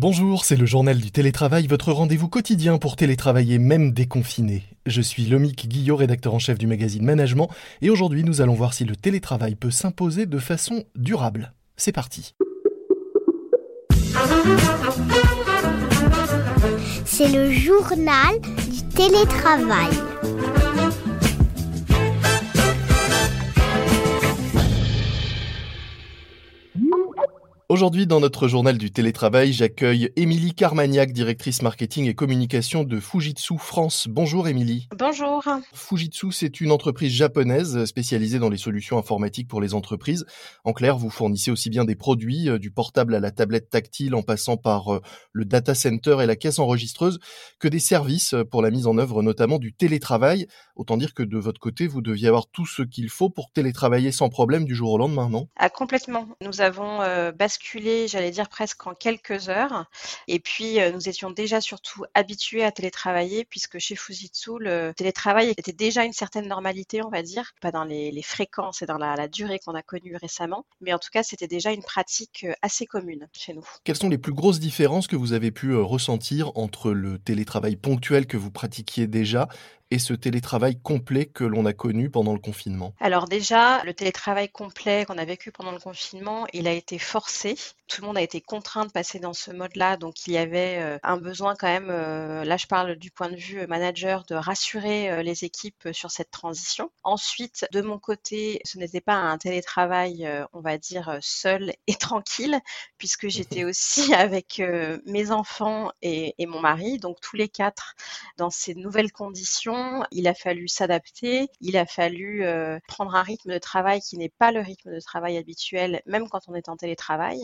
Bonjour, c'est le journal du télétravail, votre rendez-vous quotidien pour télétravailler même déconfiné. Je suis Lomique Guillot, rédacteur en chef du magazine Management, et aujourd'hui nous allons voir si le télétravail peut s'imposer de façon durable. C'est parti. C'est le journal du télétravail. Aujourd'hui, dans notre journal du télétravail, j'accueille Émilie Carmagnac, directrice marketing et communication de Fujitsu France. Bonjour Émilie. Bonjour. Fujitsu, c'est une entreprise japonaise spécialisée dans les solutions informatiques pour les entreprises. En clair, vous fournissez aussi bien des produits, euh, du portable à la tablette tactile en passant par euh, le data center et la caisse enregistreuse, que des services pour la mise en œuvre notamment du télétravail. Autant dire que de votre côté, vous deviez avoir tout ce qu'il faut pour télétravailler sans problème du jour au lendemain, non? Ah, complètement. Nous avons euh, j'allais dire presque en quelques heures. Et puis, euh, nous étions déjà surtout habitués à télétravailler puisque chez Fujitsu, le télétravail était déjà une certaine normalité, on va dire, pas dans les, fréquences et dans la, durée qu'on a connue récemment, mais en tout cas, c'était déjà une pratique euh, assez commune chez nous. Quelles sont les plus grosses différences que vous avez pu euh, ressentir entre le télétravail ponctuel que vous pratiquiez déjà et ce télétravail complet que l'on a connu pendant le confinement Alors déjà, le télétravail complet qu'on a vécu pendant le confinement, il a été forcé. Tout le monde a été contraint de passer dans ce mode-là, donc il y avait euh, un besoin quand même, euh, là je parle du point de vue manager, de rassurer euh, les équipes sur cette transition. Ensuite, de mon côté, ce n'était pas un télétravail, on va dire, seul et tranquille, puisque j'étais aussi avec mes enfants et, et mon mari, donc tous les quatre dans ces nouvelles conditions il a fallu s'adapter, il a fallu euh, prendre un rythme de travail qui n'est pas le rythme de travail habituel, même quand on est en télétravail.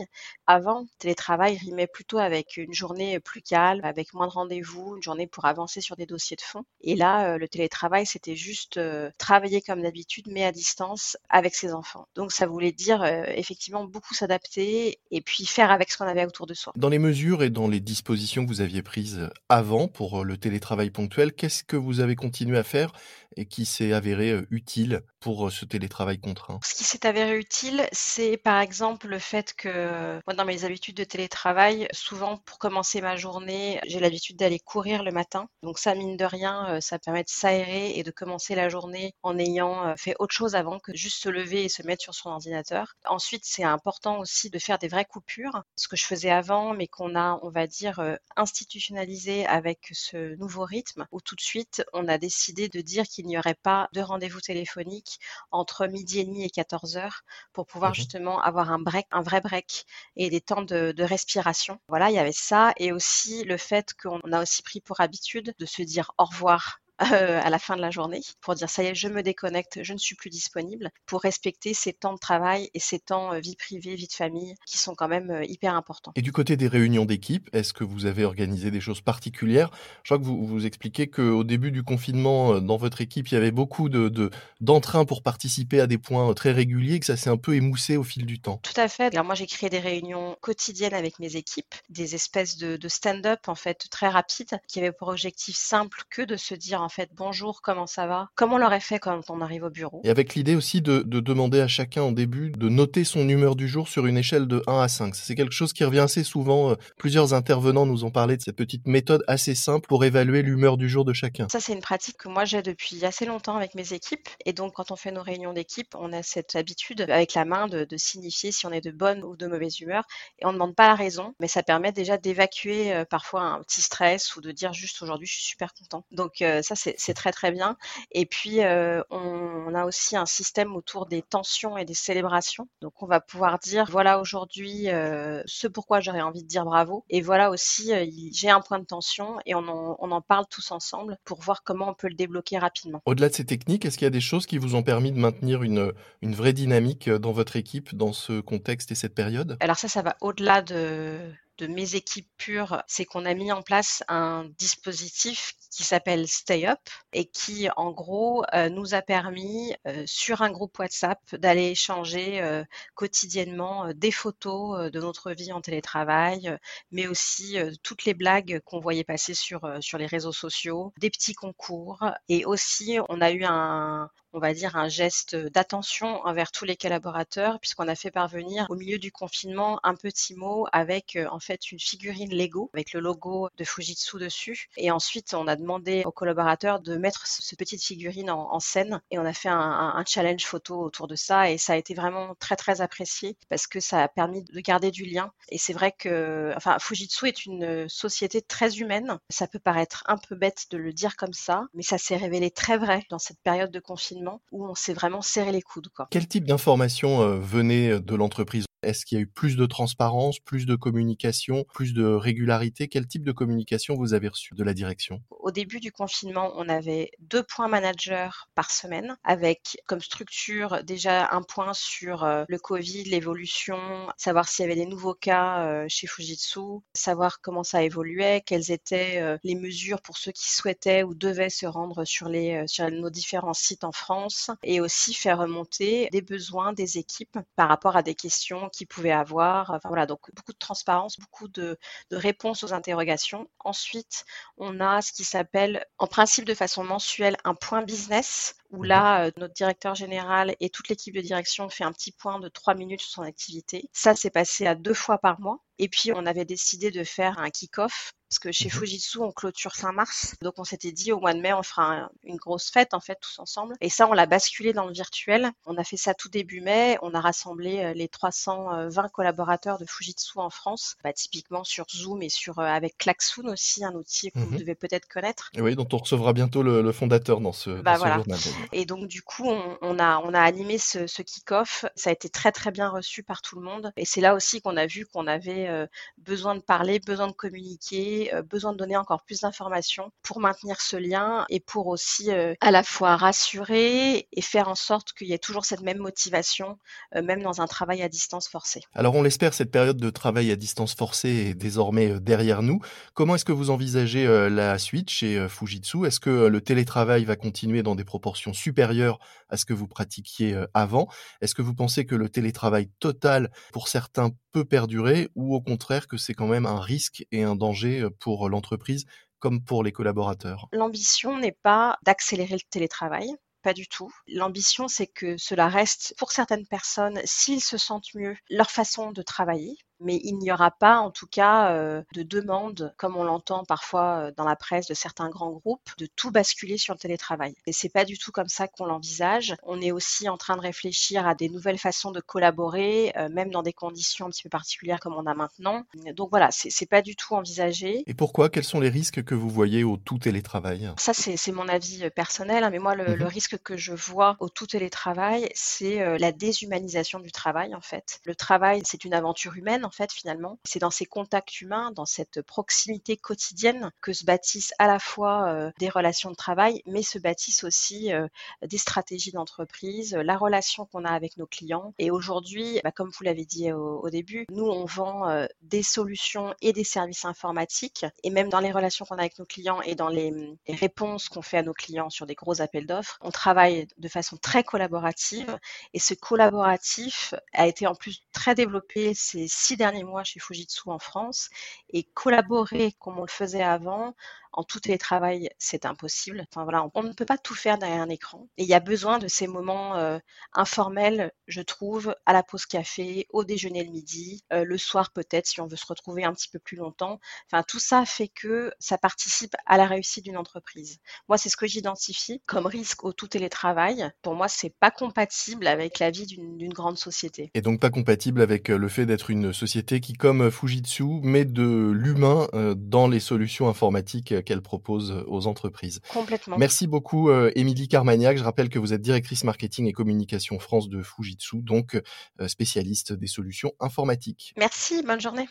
Avant, télétravail rimait plutôt avec une journée plus calme, avec moins de rendez-vous, une journée pour avancer sur des dossiers de fond. Et là, euh, le télétravail, c'était juste euh, travailler comme d'habitude, mais à distance avec ses enfants. Donc ça voulait dire effectivement beaucoup s'adapter et puis faire avec ce qu'on avait autour de soi. Dans les mesures et dans les dispositions que vous aviez prises avant pour le télétravail ponctuel, qu'est-ce que vous avez continue à faire et qui s'est avéré utile pour ce télétravail contraint? Ce qui s'est avéré utile, c'est par exemple le fait que moi, dans mes habitudes de télétravail, souvent pour commencer ma journée, j'ai l'habitude d'aller courir le matin. Donc ça, mine de rien, ça permet de s'aérer et de commencer la journée en ayant fait autre chose avant que juste se lever et se mettre sur son ordinateur. Ensuite, c'est important aussi de faire des vraies coupures, ce que je faisais avant, mais qu'on a, on va dire, institutionnalisé avec ce nouveau rythme, où tout de suite, on a décidé de dire qu'il n'y aurait pas de rendez-vous téléphonique entre midi et demi et 14 heures pour pouvoir mmh justement avoir un break, un vrai break et des temps de, de respiration. Voilà, il y avait ça et aussi le fait qu'on a aussi pris pour habitude de se dire au revoir euh, à la fin de la journée pour dire ça y est, je me déconnecte, je ne suis plus disponible pour respecter ces temps de travail et ces temps euh, vie privée, vie de famille qui sont quand même euh, hyper importants. Et du côté des réunions d'équipe, est-ce que vous avez organisé des choses particulières? Je crois que vous vous expliquez qu'au début du confinement, dans votre équipe, il y avait beaucoup de, d'entrain pour participer à des points très réguliers, que ça s'est un peu émoussé au fil du temps. Tout à fait. Alors moi, j'ai créé des réunions quotidiennes avec mes équipes, des espèces de, de stand-up en fait très rapides qui avaient pour objectif simple que de se dire en fait bonjour, comment ça va? Comme on l'aurait fait quand on arrive au bureau? Et avec l'idée aussi de, demander à chacun en début de noter son humeur du jour sur une échelle de 1 à 5. C'est quelque chose qui revient assez souvent. Euh, plusieurs intervenants nous ont parlé de cette petite méthode assez simple pour évaluer l'humeur du jour de chacun. Ça, c'est une pratique que moi j'ai depuis assez longtemps avec mes équipes. Et donc, quand on fait nos réunions d'équipe, on a cette habitude avec la main de, signifier si on est de bonne ou de mauvaise humeur. Et on ne demande pas la raison, mais ça permet déjà d'évacuer euh, parfois un petit stress ou de dire juste aujourd'hui je suis super content. Donc euh, ça, c'est très très bien. Et puis, euh, on, a aussi un système autour des tensions et des célébrations. Donc, on va pouvoir dire, voilà aujourd'hui euh, ce pourquoi j'aurais envie de dire bravo. Et voilà aussi, euh, j'ai un point de tension et on en, on en, parle tous ensemble pour voir comment on peut le débloquer rapidement. Au-delà de ces techniques, est-ce qu'il y a des choses qui vous ont permis de maintenir une, une vraie dynamique dans votre équipe dans ce contexte et cette période? Alors ça, ça va au-delà de de mes équipes pures, c'est qu'on a mis en place un dispositif qui s'appelle Stay Up et qui, en gros, euh, nous a permis euh, sur un groupe WhatsApp d'aller échanger euh, quotidiennement des photos de notre vie en télétravail, mais aussi toutes les blagues qu'on voyait passer sur, sur les réseaux sociaux, des petits concours. Et aussi on a eu un, on va dire, un geste d'attention envers tous les collaborateurs, puisqu'on a fait parvenir au milieu du confinement un petit mot avec en fait une figurine Lego avec le logo de Fujitsu dessus. Et ensuite, on a demandé aux collaborateurs de mettre cette petite figurine en, scène et on a fait un, challenge photo autour de ça et ça a été vraiment très très apprécié parce que ça a permis de garder du lien. Et c'est vrai que, Fujitsu est une société très humaine. Ça peut paraître un peu bête de le dire comme ça, mais ça s'est révélé très vrai dans cette période de confinement où on s'est vraiment serré les coudes. Quel type d'informations euh, venaient de l'entreprise? Est-ce qu'il y a eu plus de transparence, plus de communication, plus de régularité? Quel type de communication vous avez reçu de la direction? Au début du confinement, on avait deux points managers par semaine, avec comme structure déjà un point sur euh, le Covid, l'évolution, savoir s'il y avait des nouveaux cas euh, chez Fujitsu, savoir comment ça évoluait, quelles étaient euh, les mesures pour ceux qui souhaitaient ou devaient se rendre sur, les, sur nos différents sites en France, et aussi faire remonter des besoins des équipes par rapport à des questions qu'ils pouvaient avoir. Enfin voilà, donc beaucoup de transparence, beaucoup de, de réponses aux interrogations. Ensuite, on a ce qui s'appelle, en principe de façon mensuelle, un point business où mmh là, euh, notre directeur général et toute l'équipe de direction fait un petit point de trois minutes sur son activité. Ça, c'est passé à deux fois par mois. Et puis, on avait décidé de faire un kick-off parce que chez mmh Fujitsu, on clôture fin mars. Donc, on s'était dit au mois de mai, on fera une grosse fête, en fait, tous ensemble. Et ça, on l'a basculé dans le virtuel. On a fait ça tout début mai. On a rassemblé euh, les 320 collaborateurs de Fujitsu en France, bah, typiquement sur Zoom et sur, euh, avec Klaxoon aussi, un outil que vous devez peut-être connaître. Et oui, dont on recevra bientôt le, fondateur dans ce, bah, journal. Et donc, du coup, on, a, on a animé ce, ce kick-off. Ça a été très, très bien reçu par tout le monde. Et c'est là aussi qu'on a vu qu'on avait euh, besoin de parler, besoin de communiquer, euh, besoin de donner encore plus d'informations pour maintenir ce lien et pour aussi euh, à la fois rassurer et faire en sorte qu'il y ait toujours cette même motivation, même dans un travail à distance forcé. Alors, on l'espère, cette période de travail à distance forcé est désormais derrière nous. Comment est-ce que vous envisagez la suite chez Fujitsu? Est-ce que le télétravail va continuer dans des proportions supérieure à ce que vous pratiquiez euh, avant? Est-ce que vous pensez que le télétravail total, pour certains, perdurer ou au contraire que c'est quand même un risque et un danger pour l'entreprise comme pour les collaborateurs? L'ambition n'est pas d'accélérer le télétravail, pas du tout. L'ambition, c'est que cela reste, pour certaines personnes, s'ils se sentent mieux, leur façon de travailler, mais il n'y aura pas en tout cas euh, de demande, comme on l'entend parfois euh, dans la presse de certains grands groupes, de tout basculer sur le télétravail. Et c'est pas du tout comme ça qu'on l'envisage. On est aussi en train de réfléchir à des nouvelles façons de collaborer, euh, même dans des conditions un petit peu particulières comme on a maintenant. Donc voilà, c'est pas du tout envisagé. Et pourquoi? Quels sont les risques que vous voyez au tout télétravail? Ça, c'est mon avis personnel, hein, mais moi, le, le, mmh risque que je vois au tout télétravail, c'est la déshumanisation du travail en fait. Le travail, c'est une aventure humaine en fait finalement. C'est dans ces contacts humains, dans cette proximité quotidienne que se bâtissent à la fois euh, des relations de travail, mais se bâtissent aussi euh, des stratégies d'entreprise, la relation qu'on a avec nos clients. Et aujourd'hui, bah, comme vous l'avez dit au, début, nous on vend euh, des solutions et des services informatiques, et même dans les relations qu'on a avec nos clients et dans les réponses qu'on fait à nos clients sur des gros appels d'offres, on travaille de façon très collaborative. Et ce collaboratif a été en plus très développé ces six derniers mois chez Fujitsu en France et collaborer comme on le faisait avant en tout télétravail, c'est impossible. Enfin voilà, on, ne peut pas tout faire derrière un écran. Et il y a besoin de ces moments euh, informels, je trouve, à la pause café, au déjeuner le midi, euh, le soir peut-être si on veut se retrouver un petit peu plus longtemps. Enfin tout ça fait que ça participe à la réussite d'une entreprise. Moi, c'est ce que j'identifie comme risque au tout télétravail. Pour moi, c'est pas compatible avec la vie d'une grande société. Et donc pas compatible avec euh, le fait d'être une société qui, comme Fujitsu, met de l'humain dans les solutions informatiques qu'elle propose aux entreprises. Complètement. Merci beaucoup, euh, Émilie Carmagnac. Je rappelle que vous êtes directrice marketing et communication France de Fujitsu, donc euh, spécialiste des solutions informatiques. Merci, bonne journée.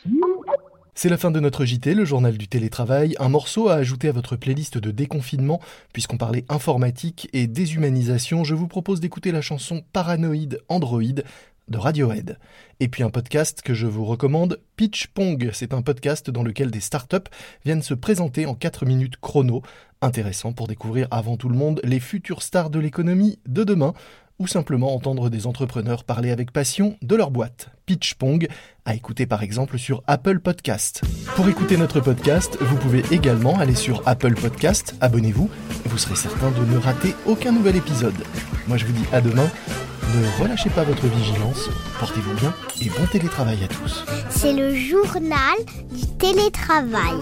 C'est la fin de notre JT, le journal du télétravail, un morceau à ajouter à votre playlist de déconfinement, puisqu'on parlait informatique et déshumanisation, je vous propose d'écouter la chanson Paranoïde Android de Radiohead. Et puis un podcast que je vous recommande, Pitch Pong. C'est un podcast dans lequel des startups viennent se présenter en 4 minutes chrono. Intéressant pour découvrir avant tout le monde les futures stars de l'économie de demain. ou simplement entendre des entrepreneurs parler avec passion de leur boîte. Pitch Pong, à écouter par exemple sur Apple Podcast. Pour écouter notre podcast, vous pouvez également aller sur Apple Podcast, abonnez-vous, vous serez certain de ne rater aucun nouvel épisode. Moi je vous dis à demain, ne relâchez pas votre vigilance, portez-vous bien et bon télétravail à tous. C'est le journal du télétravail.